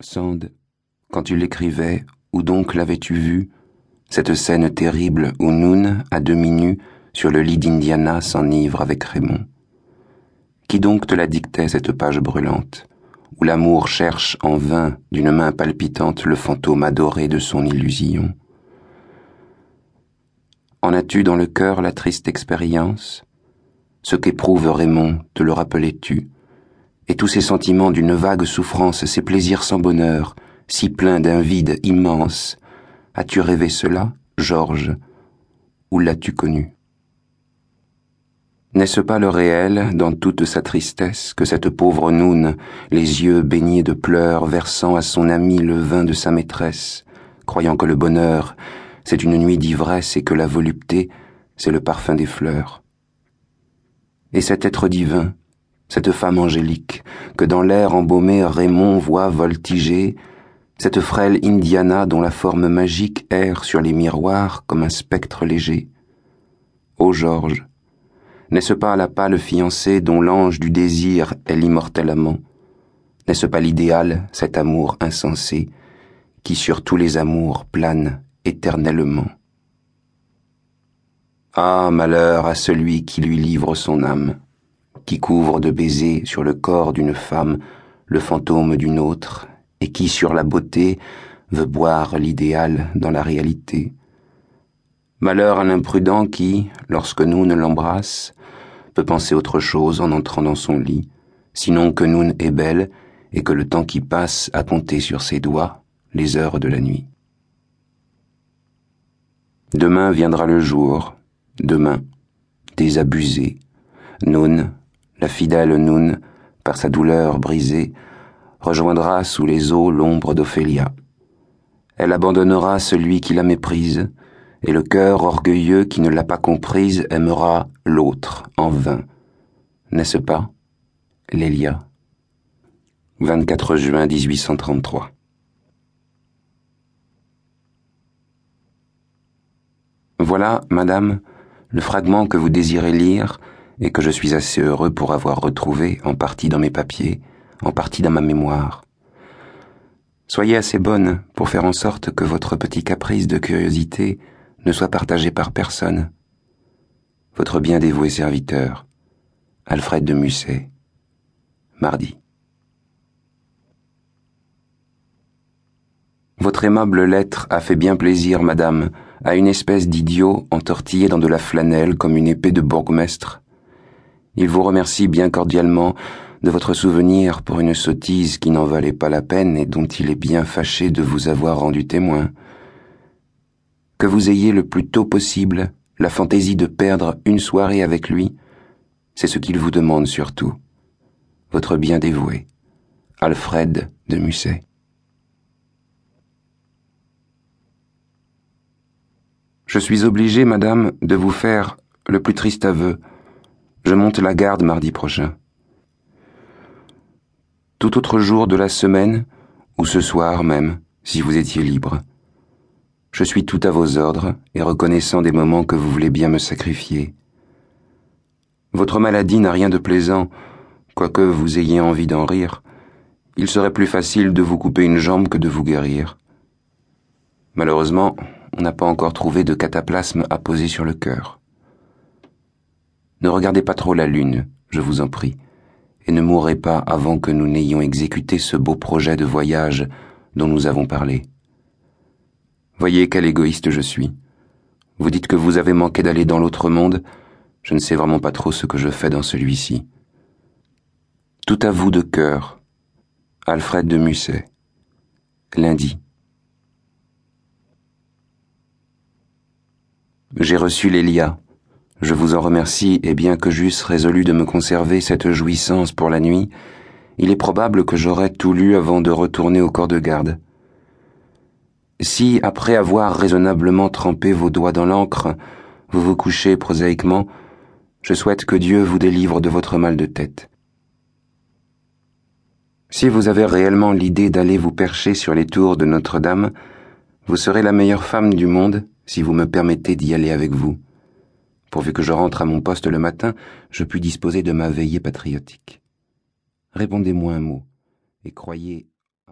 Sand, quand tu l'écrivais, où donc l'avais-tu vu, cette scène terrible où Noon, à demi nu, sur le lit d'Indiana, s'enivre avec Raymond. Qui donc te la dictait, cette page brûlante, où l'amour cherche en vain, d'une main palpitante, le fantôme adoré de son illusion? En as-tu dans le cœur la triste expérience? Ce qu'éprouve Raymond, te le rappelais-tu? Et tous ces sentiments d'une vague souffrance, ces plaisirs sans bonheur, si pleins d'un vide immense. As-tu rêvé cela, Georges, ou l'as-tu connu? N'est-ce pas le réel, dans toute sa tristesse, que cette pauvre Noune, les yeux baignés de pleurs, versant à son ami le vin de sa maîtresse, croyant que le bonheur, c'est une nuit d'ivresse et que la volupté, c'est le parfum des fleurs? Et cet être divin, cette femme angélique que dans l'air embaumé Raymond voit voltiger, cette frêle Indiana dont la forme magique erre sur les miroirs comme un spectre léger. Ô Georges, n'est-ce pas la pâle fiancée dont l'ange du désir est l'immortel amant? N'est-ce pas l'idéal, cet amour insensé, qui sur tous les amours plane éternellement? Ah, malheur à celui qui lui livre son âme qui couvre de baisers sur le corps d'une femme le fantôme d'une autre, et qui, sur la beauté, veut boire l'idéal dans la réalité. Malheur à l'imprudent qui, lorsque nous ne l'embrasse, peut penser autre chose en entrant dans son lit, sinon que Noun est belle et que le temps qui passe a compté sur ses doigts les heures de la nuit. Demain viendra le jour, demain, désabusé, Noun la fidèle Noun, par sa douleur brisée, rejoindra sous les eaux l'ombre d'Ophélia. Elle abandonnera celui qui la méprise, et le cœur orgueilleux qui ne l'a pas comprise aimera l'autre en vain. N'est-ce pas, Lélia? 24 juin 1833 Voilà, madame, le fragment que vous désirez lire et que je suis assez heureux pour avoir retrouvé, en partie dans mes papiers, en partie dans ma mémoire. Soyez assez bonne pour faire en sorte que votre petit caprice de curiosité ne soit partagé par personne. Votre bien dévoué serviteur, Alfred de Musset, mardi. Votre aimable lettre a fait bien plaisir, madame, à une espèce d'idiot entortillé dans de la flanelle comme une épée de bourgmestre il vous remercie bien cordialement de votre souvenir pour une sottise qui n'en valait pas la peine et dont il est bien fâché de vous avoir rendu témoin. Que vous ayez le plus tôt possible la fantaisie de perdre une soirée avec lui, c'est ce qu'il vous demande surtout. Votre bien dévoué, Alfred de Musset. Je suis obligé, madame, de vous faire le plus triste aveu je monte la garde mardi prochain. Tout autre jour de la semaine, ou ce soir même, si vous étiez libre. Je suis tout à vos ordres et reconnaissant des moments que vous voulez bien me sacrifier. Votre maladie n'a rien de plaisant, quoique vous ayez envie d'en rire. Il serait plus facile de vous couper une jambe que de vous guérir. Malheureusement, on n'a pas encore trouvé de cataplasme à poser sur le cœur. Ne regardez pas trop la lune, je vous en prie, et ne mourrez pas avant que nous n'ayons exécuté ce beau projet de voyage dont nous avons parlé. Voyez quel égoïste je suis. Vous dites que vous avez manqué d'aller dans l'autre monde, je ne sais vraiment pas trop ce que je fais dans celui-ci. Tout à vous de cœur. Alfred de Musset. Lundi. J'ai reçu l'Elia. Je vous en remercie, et bien que j'eusse résolu de me conserver cette jouissance pour la nuit, il est probable que j'aurais tout lu avant de retourner au corps de garde. Si, après avoir raisonnablement trempé vos doigts dans l'encre, vous vous couchez prosaïquement, je souhaite que Dieu vous délivre de votre mal de tête. Si vous avez réellement l'idée d'aller vous percher sur les tours de Notre-Dame, vous serez la meilleure femme du monde si vous me permettez d'y aller avec vous. Pourvu que je rentre à mon poste le matin, je puis disposer de ma veillée patriotique. Répondez-moi un mot, et croyez